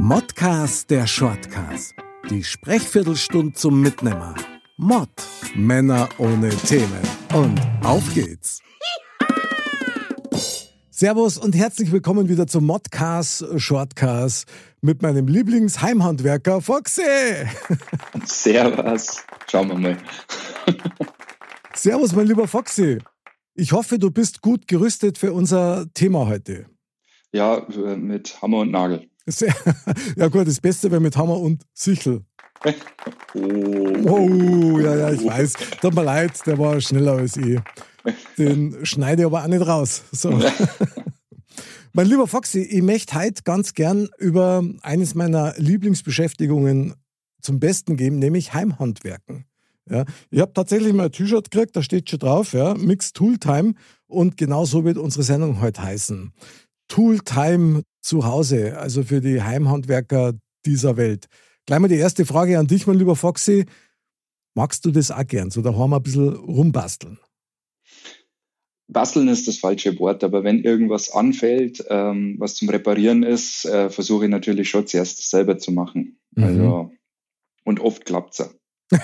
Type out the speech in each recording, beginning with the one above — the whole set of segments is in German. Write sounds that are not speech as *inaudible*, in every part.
Modcast der Shortcast. Die Sprechviertelstunde zum Mitnehmer. Mod. Männer ohne Themen. Und auf geht's. Servus und herzlich willkommen wieder zum Modcast Shortcast mit meinem Lieblingsheimhandwerker Foxy. Servus. Schauen wir mal. Servus, mein lieber Foxy. Ich hoffe, du bist gut gerüstet für unser Thema heute. Ja, mit Hammer und Nagel. *laughs* Ja gut, das Beste wäre mit Hammer und Sichel. Oh. Oh, ja, ja, ich weiß. Tut mir leid, der war schneller als ich. Den schneide ich aber auch nicht raus. So. *laughs* mein lieber Foxy, ich möchte heute ganz gern über eines meiner Lieblingsbeschäftigungen zum Besten geben, nämlich Heimhandwerken. Ja, ich habe tatsächlich mal ein T-Shirt gekriegt, da steht schon drauf, ja, Mixed Tool Time und genau so wird unsere Sendung heute heißen. Tool Time zu Hause, also für die Heimhandwerker dieser Welt. Gleich mal die erste Frage an dich, mein lieber Foxy. Magst du das auch gern, so daheim ein bisschen rumbasteln? Basteln ist das falsche Wort, aber wenn irgendwas anfällt, ähm, was zum Reparieren ist, äh, versuche ich natürlich schon zuerst selber zu machen. Mhm. Also, und oft klappt es. *laughs*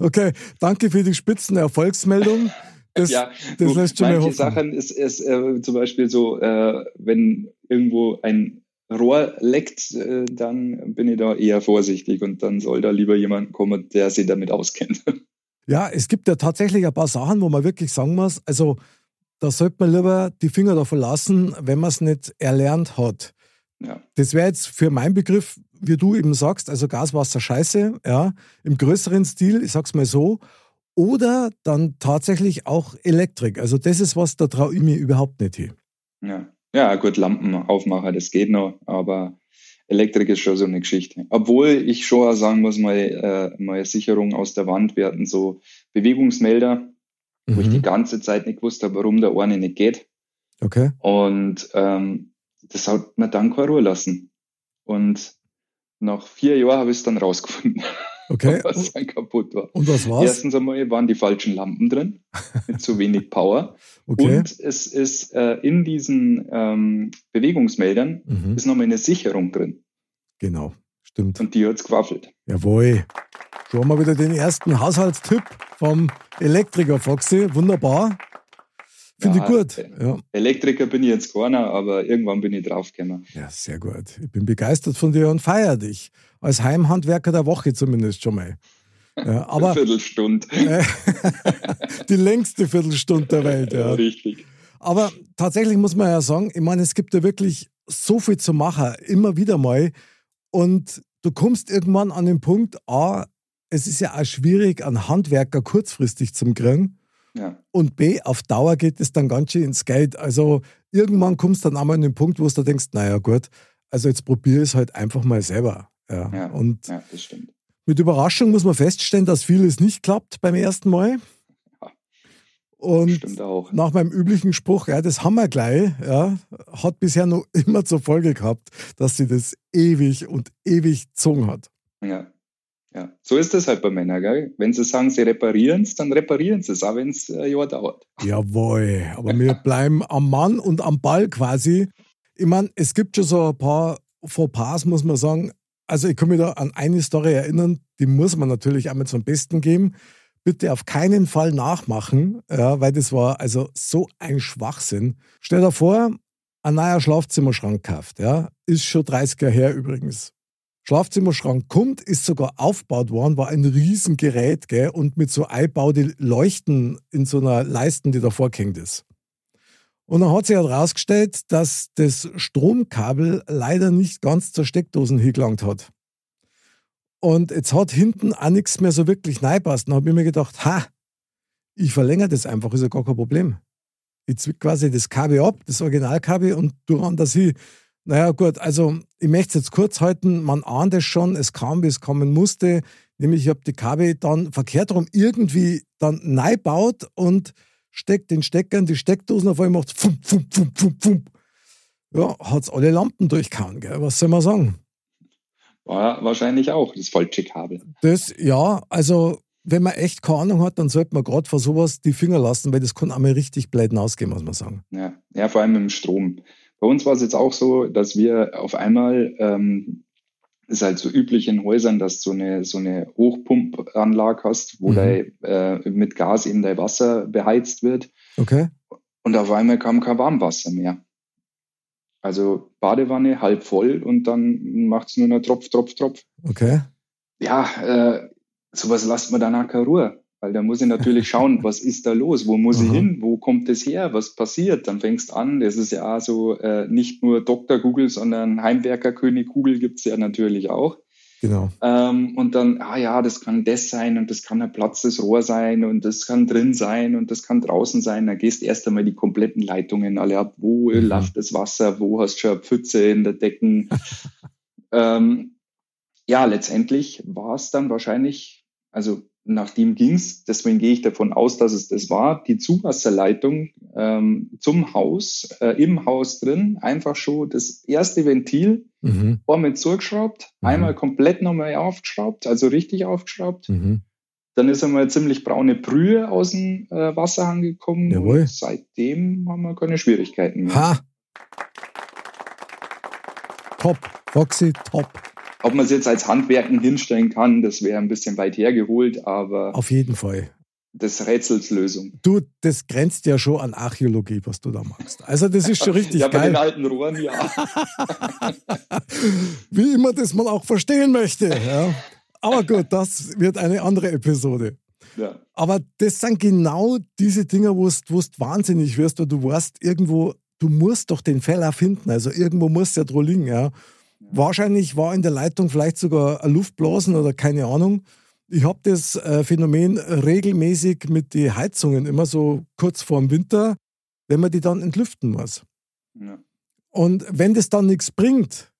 okay, danke für die spitzen Erfolgsmeldung. *laughs* Das, ja, das lässt schon manche. Sachen ist, ist äh, zum Beispiel so, äh, wenn irgendwo ein Rohr leckt, äh, dann bin ich da eher vorsichtig und dann soll da lieber jemand kommen, der sich damit auskennt. *laughs* Ja, es gibt ja tatsächlich ein paar Sachen, wo man wirklich sagen muss, also da sollte man lieber die Finger davon lassen, wenn man es nicht erlernt hat. Ja. Das wäre jetzt für meinen Begriff, wie du eben sagst, also Gas, Wasser, Scheiße, ja, im größeren Stil, ich sag's mal so. Oder dann tatsächlich auch Elektrik. Also das ist was, da traue ich mir überhaupt nicht hin. Ja. ja, gut, Lampenaufmacher, das geht noch, aber Elektrik ist schon so eine Geschichte. Obwohl ich schon auch sagen muss, mal, äh, mal Sicherung aus der Wand, wir hatten so Bewegungsmelder, wo ich die Mhm. ganze Zeit nicht gewusst habe, warum der eine nicht geht. Okay. Und ähm, das hat mir dann keine Ruhe lassen. Und nach vier Jahren habe ich es dann rausgefunden, *laughs* Okay. *laughs* was dann kaputt war. Und was war's? Erstens einmal waren die falschen Lampen drin, mit zu wenig Power. *laughs* Okay. Und es ist äh, in diesen ähm, Bewegungsmeldern Mhm. ist nochmal eine Sicherung drin. Genau. Stimmt. Und die hat's gewaffelt. Jawohl. Schon haben wir wieder den ersten Haushaltstipp vom Elektriker Foxy. Wunderbar. Finde Ja, ich gut. äh, Ja. Elektriker bin ich jetzt keiner, aber irgendwann bin ich draufgekommen. ja, sehr gut. Ich bin begeistert von dir und feiere dich. Als Heimhandwerker der Woche zumindest schon mal. *laughs* Ja, aber Viertelstunde. äh, *laughs* die längste Viertelstunde der Welt. Ja, Ja. richtig. Aber tatsächlich muss man ja sagen, ich meine, es gibt ja wirklich so viel zu machen, immer wieder mal. Und du kommst irgendwann an den Punkt, A, es ist ja auch schwierig, einen Handwerker kurzfristig zu kriegen. Ja. Und B, auf Dauer geht es dann ganz schön ins Geld. Also irgendwann kommst du dann einmal an den Punkt, wo du denkst, naja gut, also jetzt probiere ich es halt einfach mal selber. Ja. Ja. Und ja, das stimmt. mit Überraschung muss man feststellen, dass vieles nicht klappt beim ersten Mal. Und nach meinem üblichen Spruch, ja, das haben wir gleich, ja, hat bisher noch *laughs* immer zur Folge gehabt, dass sie das ewig und ewig gezogen hat. Ja. Ja, so ist das halt bei Männern, gell? Wenn sie sagen, sie reparieren es, dann reparieren sie es, auch wenn es ein Jahr dauert. Jawohl, aber *laughs* wir bleiben am Mann und am Ball quasi. Ich meine, es gibt schon so ein paar Fauxpas, muss man sagen. Also ich kann mich da an eine Story erinnern, die muss man natürlich einmal zum Besten geben. Bitte auf keinen Fall nachmachen, ja, weil das war also so ein Schwachsinn. Stell dir vor, ein neuer Schlafzimmerschrank kauft, ja, ist schon 30 Jahre her übrigens. Schlafzimmerschrank kommt, ist sogar aufgebaut worden, war ein Riesengerät, gell, und mit so einbaute Leuchten in so einer Leisten, die davor gehängt ist. Und dann hat sich herausgestellt, dass das Stromkabel leider nicht ganz zur Steckdosen hingelangt hat. Und jetzt hat hinten auch nichts mehr so wirklich reingepasst. Dann habe ich mir gedacht, ha, ich verlängere das einfach, ist ja gar kein Problem. Ich zwick quasi das Kabel ab, das Originalkabel und du ran das hin. Naja, gut, also ich möchte es jetzt kurz halten. Man ahnt es schon, es kam, wie es kommen musste. Nämlich, ich habe die Kabel dann verkehrt rum irgendwie dann neu baut und steckt den Stecker in die Steckdosen, auf einmal macht fum, fum, fum, fum, fum. Ja, hat es alle Lampen durchgehauen, gell? Was soll man sagen? War wahrscheinlich auch das falsche Kabel. Das, ja, also wenn man echt keine Ahnung hat, dann sollte man gerade vor sowas die Finger lassen, weil das kann einmal richtig blöd ausgehen, muss man sagen. Ja, ja vor allem im Strom. Bei uns war es jetzt auch so, dass wir auf einmal, ähm, ist halt so üblich in Häusern, dass du so eine, so eine Hochpumpanlage hast, wo mhm. dein, äh, mit Gas eben dein Wasser beheizt wird. Okay. Und auf einmal kam kein Warmwasser mehr. Also Badewanne halb voll und dann macht es nur noch Tropf, Tropf, Tropf. Okay. Ja, äh, sowas lasst man dann auch keine Ruhe. Weil da muss ich natürlich schauen, *laughs* was ist da los? Wo muss Aha. ich hin? Wo kommt es her? Was passiert? Dann fängst an. Das ist ja so äh, nicht nur Dr. Google, sondern Heimwerkerkönig Google gibt es ja natürlich auch. Genau. Ähm, und dann, ah ja, das kann das sein und das kann ein Platz des Rohr sein und das kann drin sein und das kann draußen sein. Dann gehst erst einmal die kompletten Leitungen alle ab. Wo mhm. läuft das Wasser? Wo hast du schon eine Pfütze in der Decken? *laughs* ähm, ja, letztendlich war es dann wahrscheinlich, also nach dem ging's. Deswegen gehe ich davon aus, dass es das war. Die Zuwasserleitung ähm, zum Haus, äh, im Haus drin, einfach schon das erste Ventil mhm. mit zugeschraubt, mhm. einmal komplett nochmal aufgeschraubt, also richtig aufgeschraubt. Mhm. Dann ist einmal ziemlich braune Brühe aus dem äh, Wasserhang gekommen. Jawohl. seitdem haben wir keine Schwierigkeiten mehr. Ha! Top, Foxy, top. Ob man es jetzt als Handwerken hinstellen kann, das wäre ein bisschen weit hergeholt, aber. Auf jeden Fall. Das Rätselslösung. Du, das grenzt ja schon an Archäologie, was du da machst. Also, das ist schon *laughs* richtig ja, geil. Bei den alten Rohren, ja. *laughs* Wie immer das man auch verstehen möchte. Ja. Aber gut, das wird eine andere Episode. Ja. Aber das sind genau diese Dinge, wo du wahnsinnig wirst, weil du weißt, irgendwo, du musst doch den Fehler finden. Also irgendwo muss ja dran liegen. Ja. Wahrscheinlich war in der Leitung vielleicht sogar ein Luftblasen oder keine Ahnung. Ich habe das äh, Phänomen regelmäßig mit den Heizungen immer so kurz vor dem Winter, wenn man die dann entlüften muss. Ja. Und wenn das dann nichts bringt,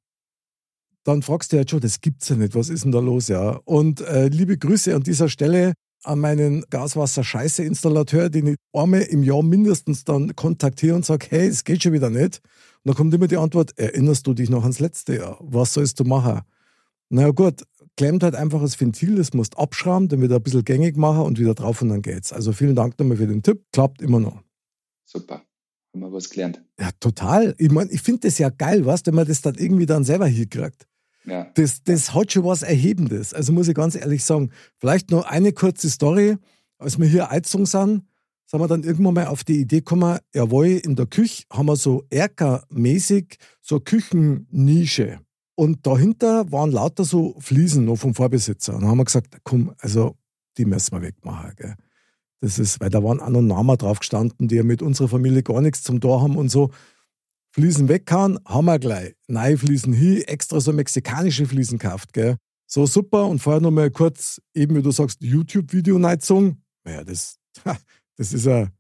dann fragst du ja schon, das gibt's ja nicht, was ist denn da los, ja? Und äh, liebe Grüße an dieser Stelle an meinen Gaswasser-Scheiße-Installateur, den ich einmal im Jahr mindestens dann kontaktiere und sage, hey, es geht schon wieder nicht. Und dann kommt immer die Antwort, erinnerst du dich noch ans letzte Jahr? Was sollst du machen? Na ja, gut, klemmt halt einfach das Ventil, das musst abschrauben, dann wieder ein bisschen gängig machen und wieder drauf und dann geht's. Also vielen Dank nochmal für den Tipp, klappt immer noch. Super, haben wir was gelernt. Ja, total. Ich meine, ich finde das ja geil, was, wenn man das dann irgendwie dann selber hinkriegt. Ja. Das, das hat schon was Erhebendes. Also muss ich ganz ehrlich sagen. Vielleicht noch eine kurze Story. Als wir hier Eizung sind, sind wir dann irgendwann mal auf die Idee gekommen, jawohl, in der Küche haben wir so erkermäßig so eine Küchennische. Und dahinter waren lauter so Fliesen noch vom Vorbesitzer. Und dann haben wir gesagt, komm, also die müssen wir wegmachen. Gell. Das ist, weil da waren auch noch Namen drauf gestanden, die ja mit unserer Familie gar nichts zum Tor haben und so. Fliesen wegkauen, haben wir gleich. Neue Fliesen hin, extra so mexikanische Fliesen gekauft, gell. So super. Und vorher noch mal kurz, eben wie du sagst, YouTube-Video-Neizung. Naja, das, *laughs* das ist ein,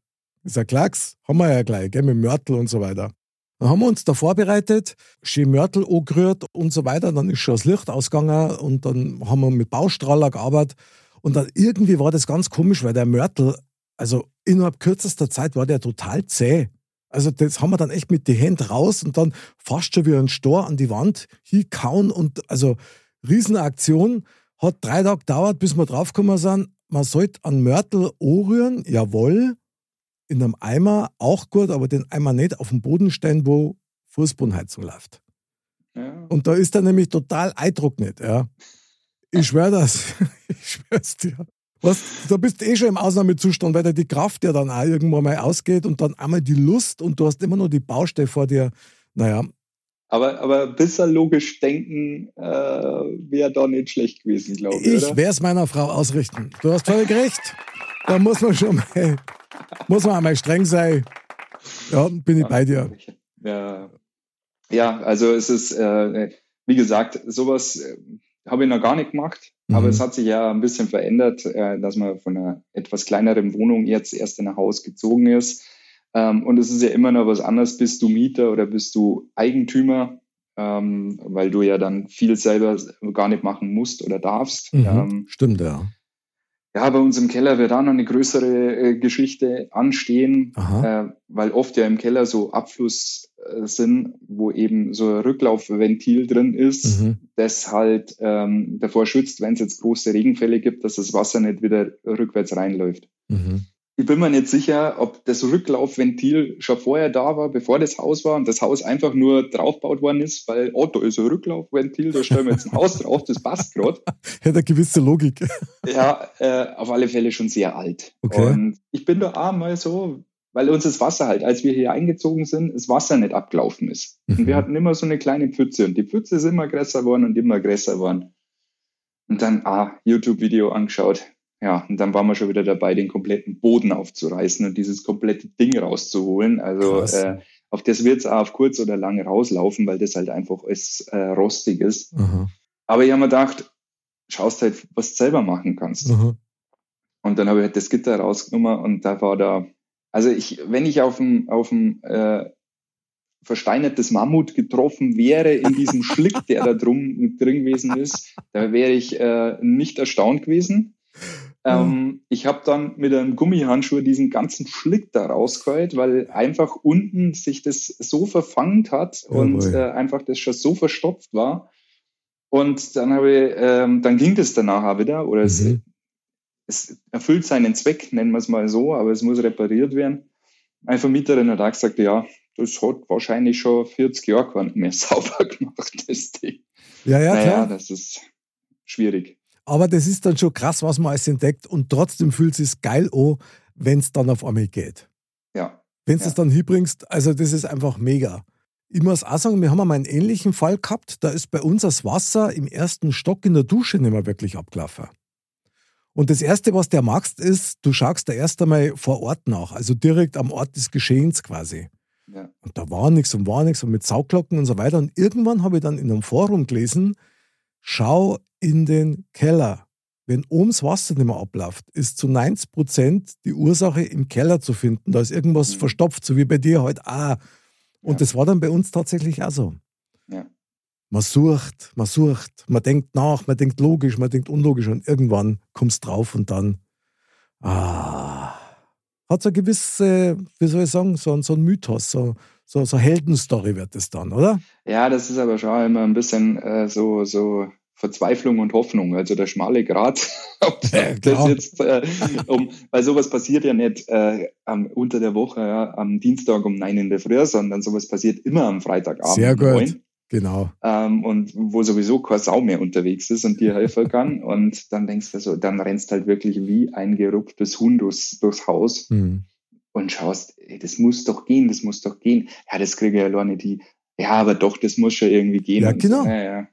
ist ein Klacks. Haben wir ja gleich, gell, mit Mörtel und so weiter. Dann haben wir uns da vorbereitet, schön Mörtel angerührt und so weiter. Dann ist schon das Licht ausgegangen und dann haben wir mit Baustrahler gearbeitet. Und dann irgendwie war das ganz komisch, weil der Mörtel, also innerhalb kürzester Zeit war der total zäh. Also das haben wir dann echt mit den Händen raus und dann fast schon wie ein Stor an die Wand hinkauen und also Riesenaktion. Hat drei Tage gedauert, bis wir draufgekommen sind. Man sollte an Mörtel anrühren, jawohl. In einem Eimer auch gut, aber den Eimer nicht auf dem Boden stellen, wo Fußbodenheizung läuft. Ja. Und da ist er nämlich total Eindruck nicht. Ja. Ich schwöre das. *laughs* ich schwör's dir. Was, da bist du eh schon im Ausnahmezustand, weil da die Kraft ja dann auch irgendwann mal ausgeht und dann einmal die Lust und du hast immer noch die Baustelle vor dir. Naja. Aber, aber bisschen logisch denken äh, wäre da nicht schlecht gewesen, glaube ich. Ich werde es meiner Frau ausrichten. Du hast völlig recht. Da muss man schon mal, muss man einmal streng sein. Ja, bin ich bei dir. Ja, ja also es ist, äh, wie gesagt, sowas äh, habe ich noch gar nicht gemacht. Mhm. Aber es hat sich ja ein bisschen verändert, äh, dass man von einer etwas kleineren Wohnung jetzt erst in ein Haus gezogen ist. Ähm, und es ist ja immer noch was anderes, bist du Mieter oder bist du Eigentümer, ähm, weil du ja dann viel selber gar nicht machen musst oder darfst. Mhm, ähm, stimmt, ja. Ja, bei uns im Keller wird da noch eine größere äh, Geschichte anstehen, äh, weil oft ja im Keller so Abfluss äh, sind, wo eben so ein Rücklaufventil drin ist, Mhm. das halt ähm, davor schützt, wenn es jetzt große Regenfälle gibt, dass das Wasser nicht wieder rückwärts reinläuft. Mhm. Ich bin mir nicht sicher, ob das Rücklaufventil schon vorher da war, bevor das Haus war und das Haus einfach nur draufgebaut worden ist, weil, oh, da ist ein Rücklaufventil, da stellen wir jetzt ein *laughs* Haus drauf, das passt gerade. *laughs* Hat eine gewisse Logik. *laughs* Ja, äh, auf alle Fälle schon sehr alt. Okay. Und ich bin da auch mal so, weil uns das Wasser halt, als wir hier eingezogen sind, das Wasser nicht abgelaufen ist. Und Mhm. wir hatten immer so eine kleine Pfütze und die Pfütze ist immer größer geworden und immer größer geworden. Und dann, ah, YouTube-Video angeschaut. Ja, und dann waren wir schon wieder dabei, den kompletten Boden aufzureißen und dieses komplette Ding rauszuholen. Also äh, auf das wird es auch auf kurz oder lang rauslaufen, weil das halt einfach alles äh, rostig ist. Aha. Aber ich habe mir gedacht, schaust halt, was du selber machen kannst. Aha. Und dann habe ich halt das Gitter rausgenommen und da war da, also ich, wenn ich auf ein, auf ein äh, versteinertes Mammut getroffen wäre in diesem Schlick, der da drum *laughs* drin gewesen ist, da wäre ich äh, nicht erstaunt gewesen. Ähm, ich habe dann mit einem Gummihandschuh diesen ganzen Schlick da rausgeholt, weil einfach unten sich das so verfangt hat und Jawohl. äh, einfach das schon so verstopft war. Und dann habe ich, ähm, dann ging das danach auch wieder, oder es, Mhm. es erfüllt seinen Zweck, nennen wir es mal so, aber es muss repariert werden. Eine Vermieterin hat auch gesagt, ja, das hat wahrscheinlich schon 40 Jahre keiner mehr *laughs* sauber gemacht, das Ding. Ja, ja, naja, klar. das ist schwierig. Aber das ist dann schon krass, was man alles entdeckt und trotzdem fühlt es sich geil an, wenn es dann auf einmal geht. Ja, Wenn du Ja. es dann hinbringst, also das ist einfach mega. Ich muss auch sagen, wir haben einmal einen ähnlichen Fall gehabt. Da ist bei uns das Wasser im ersten Stock in der Dusche nicht mehr wirklich abgelaufen. Und das Erste, was du machst, ist, du schaust da erst einmal vor Ort nach, also direkt am Ort des Geschehens quasi. ja, Und da war nichts und war nichts und mit Sauglocken und so weiter. Und irgendwann habe ich dann in einem Forum gelesen, schau in den Keller. Wenn das Wasser nicht mehr abläuft, ist zu 90 Prozent die Ursache im Keller zu finden. Da ist irgendwas Mhm. verstopft, so wie bei dir halt auch. Und Ja. das war dann bei uns tatsächlich auch so. ja. Man sucht, man sucht, man denkt nach, man denkt logisch, man denkt unlogisch und irgendwann kommst drauf und dann, ah, hat so eine gewisse, wie soll ich sagen, so, ein- so ein Mythos, so, so, so Heldenstory wird es dann, oder? Ja, das ist aber schon immer ein bisschen äh, so, so Verzweiflung und Hoffnung, also der schmale Grat. *laughs* Ja, das jetzt, äh, um, weil sowas passiert ja nicht äh, am, unter der Woche, ja, am Dienstag um neun in der Früh, sondern sowas passiert immer am Freitagabend Sehr um gut. neun. Genau. ähm, und wo sowieso keine Sau mehr unterwegs ist und dir helfen kann. *laughs* Und dann denkst du so, dann rennst halt wirklich wie ein gerupftes Huhn durchs, durchs Haus Hm. und schaust, ey, das muss doch gehen, das muss doch gehen. Ja, das kriege ich ja alleine die. Ja, aber doch, das muss schon irgendwie gehen. Ja, genau. So, ja, ja,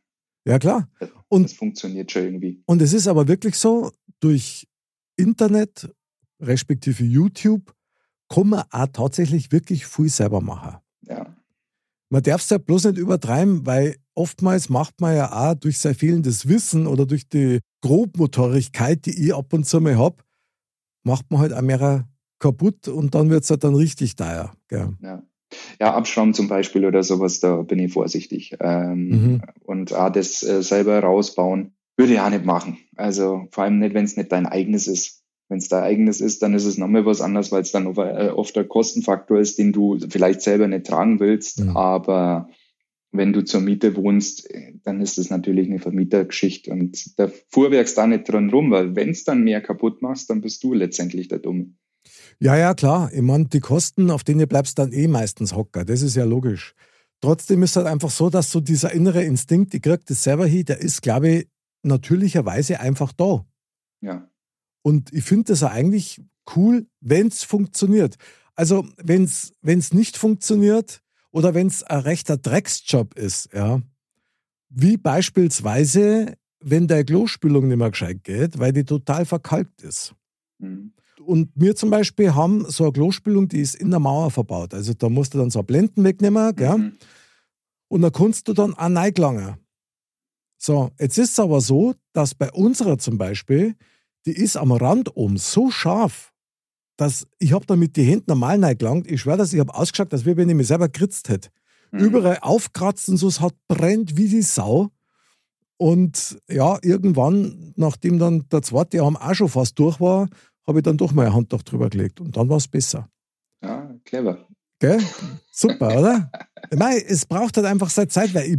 Ja, klar. das Und, funktioniert schon irgendwie. und es ist aber wirklich so, durch Internet, respektive YouTube, kann man auch tatsächlich wirklich viel selber machen. Man darf es ja bloß nicht übertreiben, weil oftmals macht man ja auch durch sein fehlendes Wissen oder durch die Grobmotorigkeit, die ich ab und zu mal habe, macht man halt auch mehr kaputt und dann wird es halt dann richtig teuer. Gell? ja. Ja, Abschrauben zum Beispiel oder sowas, da bin ich vorsichtig. Ähm, Mhm. Und auch das äh, selber rausbauen, würde ich auch nicht machen. Also vor allem nicht, wenn es nicht dein eigenes ist. Wenn es dein eigenes ist, dann ist es nochmal was anderes, weil es dann oft, äh, oft ein Kostenfaktor ist, den du vielleicht selber nicht tragen willst. Mhm. Aber wenn du zur Miete wohnst, dann ist es natürlich eine Vermietergeschichte und da fuhrwerkst da nicht dran rum, weil wenn es dann mehr kaputt machst, dann bist du letztendlich der Dumme. Ja, ja, klar. Ich meine, die Kosten, auf denen bleibst dann eh meistens hocker. Das ist ja logisch. Trotzdem ist halt einfach so, dass so dieser innere Instinkt, ich krieg das selber hin, der ist, glaube ich, natürlicherweise einfach da. Ja, Und ich finde das ja eigentlich cool, wenn es funktioniert. Also, wenn es nicht funktioniert oder wenn es ein rechter Drecksjob ist, ja, wie beispielsweise, wenn der Klospülung nicht mehr gescheit geht, weil die total verkalkt ist. mhm. Und wir zum Beispiel haben so eine Klospülung, die ist in der Mauer verbaut. Also da musst du dann so Blenden wegnehmen, gell? Mhm. Und dann kannst du dann auch reingelangen. So, jetzt ist es aber so, dass bei unserer zum Beispiel, die ist am Rand oben so scharf, dass ich habe da mit den Händen normal reingelangt. Ich schwöre, dass ich habe ausgeschaut, als wenn ich mich selber geritzt hätte. Mhm. Überall aufkratzt und so, es hat brennt wie die Sau. Und ja, irgendwann, nachdem dann der zweite Arm auch schon fast durch war, habe ich dann doch mal ein Handtuch drüber gelegt und dann war es besser. Ja, clever. Gell? Super, oder? Ich meine, es braucht halt einfach seine Zeit, weil ich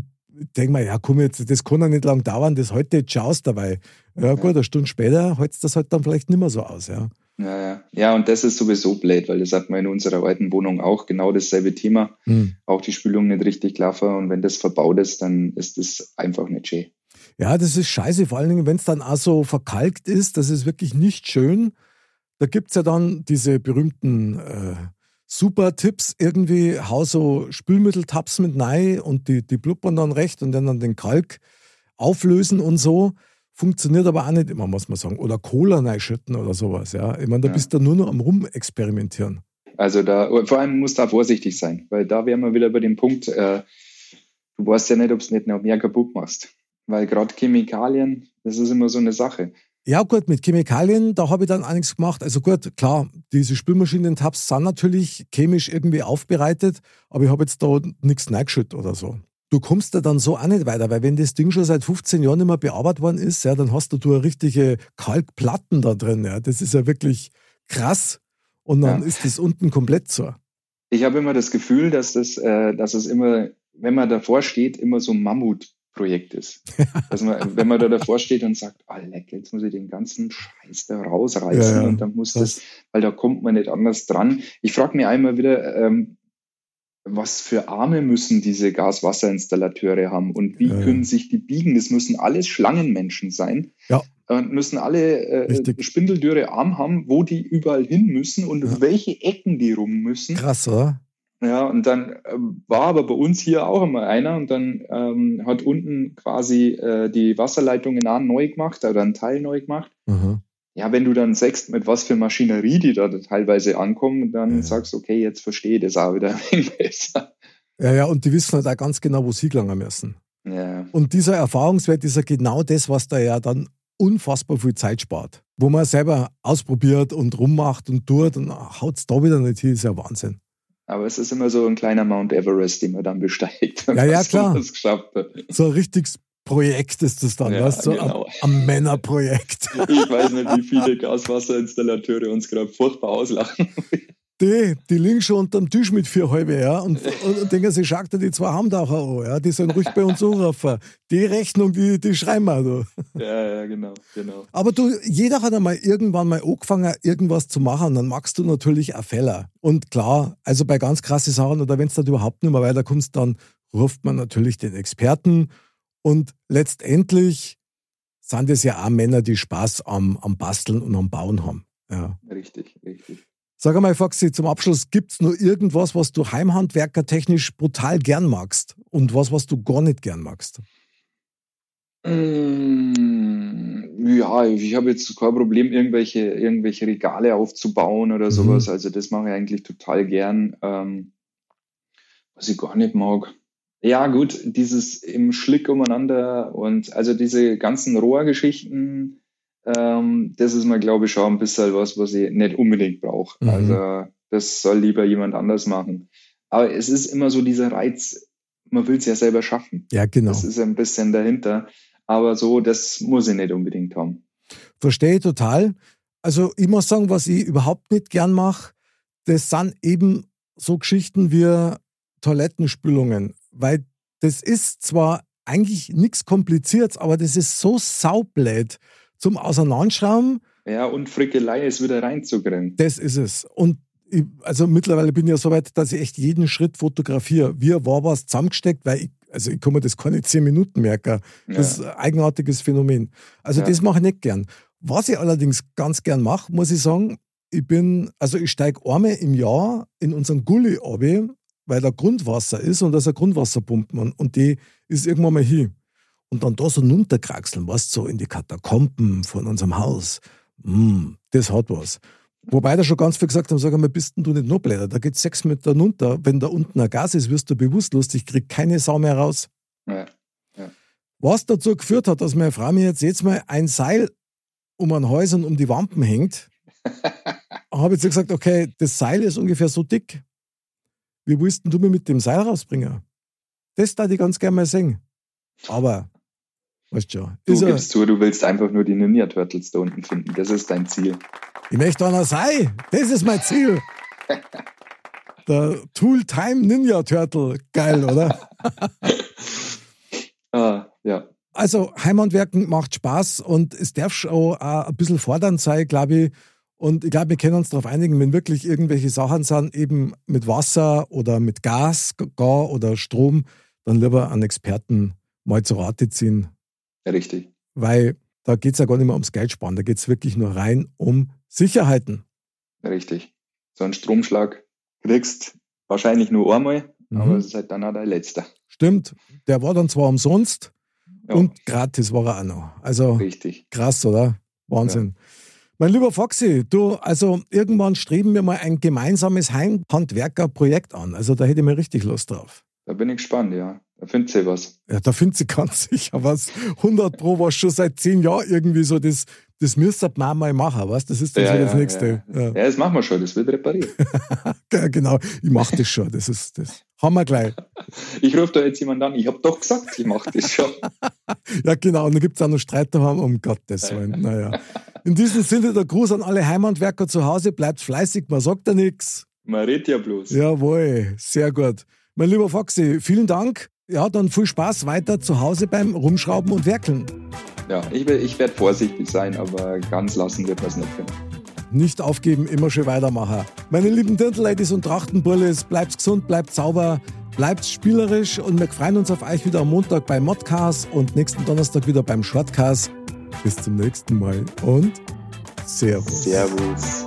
denke mir, ja komm jetzt, das kann ja nicht lang dauern, das heute jetzt schaust dabei. Ja gut, eine Stunde später hält das halt dann vielleicht nicht mehr so aus, ja. Ja, ja. ja, und das ist sowieso blöd, weil das hat man in unserer alten Wohnung auch genau dasselbe Thema. Hm. Auch die Spülung nicht richtig klaffen und wenn das verbaut ist, dann ist das einfach nicht schön. Ja, das ist scheiße, vor allen Dingen, wenn es dann auch so verkalkt ist, das ist wirklich nicht schön. Da gibt es ja dann diese berühmten äh, super Tipps, irgendwie hau so Spülmitteltabs mit rein und die, die blubbern dann recht und dann, den Kalk auflösen und so. Funktioniert aber auch nicht immer, muss man sagen. Oder Cola reinschütten oder sowas. Ja. Ich meine, da ja. bist du nur noch am Rumexperimentieren. Also da, vor allem musst du da vorsichtig sein, weil da wären wir wieder bei dem Punkt, äh, du weißt ja nicht, ob es nicht noch mehr kaputt machst. Weil gerade Chemikalien, das ist immer so eine Sache. Ja, gut, mit Chemikalien, da habe ich dann einiges gemacht. Also gut, klar, diese Spülmaschinen-Tabs sind natürlich chemisch irgendwie aufbereitet, aber ich habe jetzt da nichts reingeschüttet oder so. Du kommst da dann so auch nicht weiter, weil wenn das Ding schon seit 15 Jahren nicht mehr bearbeitet worden ist, ja, dann hast du da richtige Kalkplatten da drin. Ja. Das ist ja wirklich krass. Und dann ja. ist das unten komplett so. Ich habe immer das Gefühl, dass, das, äh, dass es immer, wenn man davor steht, immer so Mammut Projekt ist. *laughs* Dass man, wenn man da davor steht und sagt, oh leck, jetzt muss ich den ganzen Scheiß da rausreißen ja, ja. und dann muss das, das, weil da kommt man nicht anders dran. Ich frage mich einmal wieder, ähm, was für Arme müssen diese Gaswasserinstallateure haben und wie ja, können sich die biegen? Das müssen alles Schlangenmenschen sein. Ja. Und müssen alle äh, spindeldürre Arm haben, wo die überall hin müssen und welche Ecken die rum müssen. Krass, oder? Ja, und dann äh, war aber bei uns hier auch immer einer und dann ähm, hat unten quasi äh, die Wasserleitungen an neu gemacht oder einen Teil neu gemacht. Mhm. Ja, wenn du dann sagst, mit was für Maschinerie die da teilweise ankommen, dann ja. sagst du, okay, jetzt verstehe ich das auch wieder *laughs* ein besser. Ja, ja, und die wissen halt auch ganz genau, wo sie gelangen müssen. Ja. Und dieser Erfahrungswert ist ja genau das, was da ja dann unfassbar viel Zeit spart. Wo man selber ausprobiert und rummacht und tut und haut es da wieder nicht hin, ist ja Wahnsinn. Aber es ist immer so ein kleiner Mount Everest, den man dann besteigt. *laughs* Ja, ja, klar. So ein richtiges Projekt ist das dann, ja, weißt du? Genau. Ein, ein Männerprojekt. Ich weiß nicht, wie viele Gaswasserinstallateure uns gerade furchtbar auslachen. Die, die liegen schon unterm Tisch mit vier halbe, ja, und, und, denken sich, schau dir die zwei Hamdacher an, ja, die sollen ruhig bei uns anrufen. Die Rechnung, die, die schreiben wir, du. Ja, ja, genau, genau. Aber du, jeder hat einmal irgendwann mal angefangen, irgendwas zu machen, dann magst du natürlich auch Fehler. Und klar, also bei ganz krassen Sachen oder wenn es dann überhaupt nicht mehr weiterkommst, dann ruft man natürlich den Experten und letztendlich sind es ja auch Männer, die Spaß am, am Basteln und am Bauen haben. Ja. Richtig, richtig. Sag einmal, Foxy, zum Abschluss, gibt es nur irgendwas, was du Heimhandwerker technisch brutal gern magst und was, was du gar nicht gern magst? Mm, ja, ich habe jetzt kein Problem, irgendwelche, irgendwelche Regale aufzubauen oder mhm. sowas. Also das mache ich eigentlich total gern. Ähm, was ich gar nicht mag. Ja, gut, dieses im Schlick umeinander und also diese ganzen Rohrgeschichten, ähm, das ist mir, glaube ich, schon ein bisschen was, was ich nicht unbedingt brauche. Mhm. Also das soll lieber jemand anders machen. Aber es ist immer so dieser Reiz, man will es ja selber schaffen. Ja, genau. Das ist ein bisschen dahinter. Aber so, das muss ich nicht unbedingt haben. Verstehe total. Also ich muss sagen, was ich überhaupt nicht gern mache, das sind eben so Geschichten wie Toilettenspülungen. Weil das ist zwar eigentlich nichts Kompliziertes, aber das ist so saublöd zum Auseinanderschrauben. Ja, und Frickelei ist wieder reinzukriegen. Das ist es. Und ich, also mittlerweile bin ich ja so weit, dass ich echt jeden Schritt fotografiere. Wie war was zusammengesteckt, weil ich, also ich kann mir das keine zehn Minuten merken. Das ja. ist ein eigenartiges Phänomen. Also ja. das mache ich nicht gern. Was ich allerdings ganz gern mache, muss ich sagen, ich bin, also ich steige einmal im Jahr in unseren Gully ab, weil da Grundwasser ist und da ist eine Grundwasserpumpe und, und die ist irgendwann mal hin und dann da so runterkraxeln, was so in die Katakomben von unserem Haus. Mm, das hat was. Wobei da schon ganz viel gesagt haben, sag einmal, bist denn du nicht noch blöder? Da geht sechs Meter runter. Wenn da unten ein Gas ist, wirst du bewusstlos. Ich krieg keine Sau mehr raus. Ja, ja. Was dazu geführt hat, dass meine Frau mir jetzt jetzt mal ein Seil um ein Hals und um die Wampen hängt, *laughs* habe jetzt gesagt, okay, das Seil ist ungefähr so dick. Wie willst du mir mit dem Seil rausbringen? Das da ich ganz gerne mal sehen. Aber, weißt du schon. Du gibst zu, du willst einfach nur die Ninja Turtles da unten finden. Das ist dein Ziel. Ich möchte einer sein. Das ist mein Ziel. *laughs* Der Tool Time Ninja Turtle. Geil, oder? *laughs* ah, ja. Also Heimhandwerken macht Spaß und es darf schon auch ein bisschen fordernd sein, glaube ich. Und ich glaube, wir können uns darauf einigen, wenn wirklich irgendwelche Sachen sind, eben mit Wasser oder mit Gas gar oder Strom, dann lieber einen Experten mal zu Rate ziehen. Richtig. Weil da geht es ja gar nicht mehr ums Geld sparen, da geht es wirklich nur rein um Sicherheiten. richtig. So einen Stromschlag kriegst wahrscheinlich nur einmal, mhm. aber es ist halt dann auch der letzte. Stimmt. Der war dann zwar umsonst ja. und gratis war er auch noch. Also Richtig. krass, oder? Wahnsinn. Ja. Mein lieber Foxy, du, also irgendwann streben wir mal ein gemeinsames Heimhandwerkerprojekt an. Also da hätte ich mir richtig Lust drauf. Da bin ich gespannt, ja. Da findet sie was. Ja, da findet sie ganz *laughs* sicher was. 100 Pro war schon seit zehn Jahren irgendwie so das, das müsste man mal machen, was? Das ist dann ja, so das ja, Nächste. Ja. ja. das machen wir schon, das wird repariert. *laughs* ja, genau, ich mache das schon, das ist das. Haben wir gleich. *laughs* Ich rufe da jetzt jemand an, ich habe doch gesagt, ich mache das schon. ja, genau, und dann gibt es auch noch Streit daheim, um Gottes Willen. Naja. In diesem Sinne der Gruß an alle Heimhandwerker zu Hause, bleibt fleißig, man sagt ja nichts. Man redet ja bloß. Jawohl, sehr gut. Mein lieber Foxy, vielen Dank. Ja, dann viel Spaß weiter zu Hause beim Rumschrauben und Werkeln. Ja, ich, ich werde vorsichtig sein, aber ganz lassen wird man es nicht können. Nicht aufgeben, immer schön weitermachen. Meine lieben Dirndl-Ladies und Trachtenbullis, bleibt gesund, bleibt sauber, bleibt spielerisch und wir freuen uns auf euch wieder am Montag bei Modcast und nächsten Donnerstag wieder beim Shortcast. Bis zum nächsten Mal und Servus. Servus.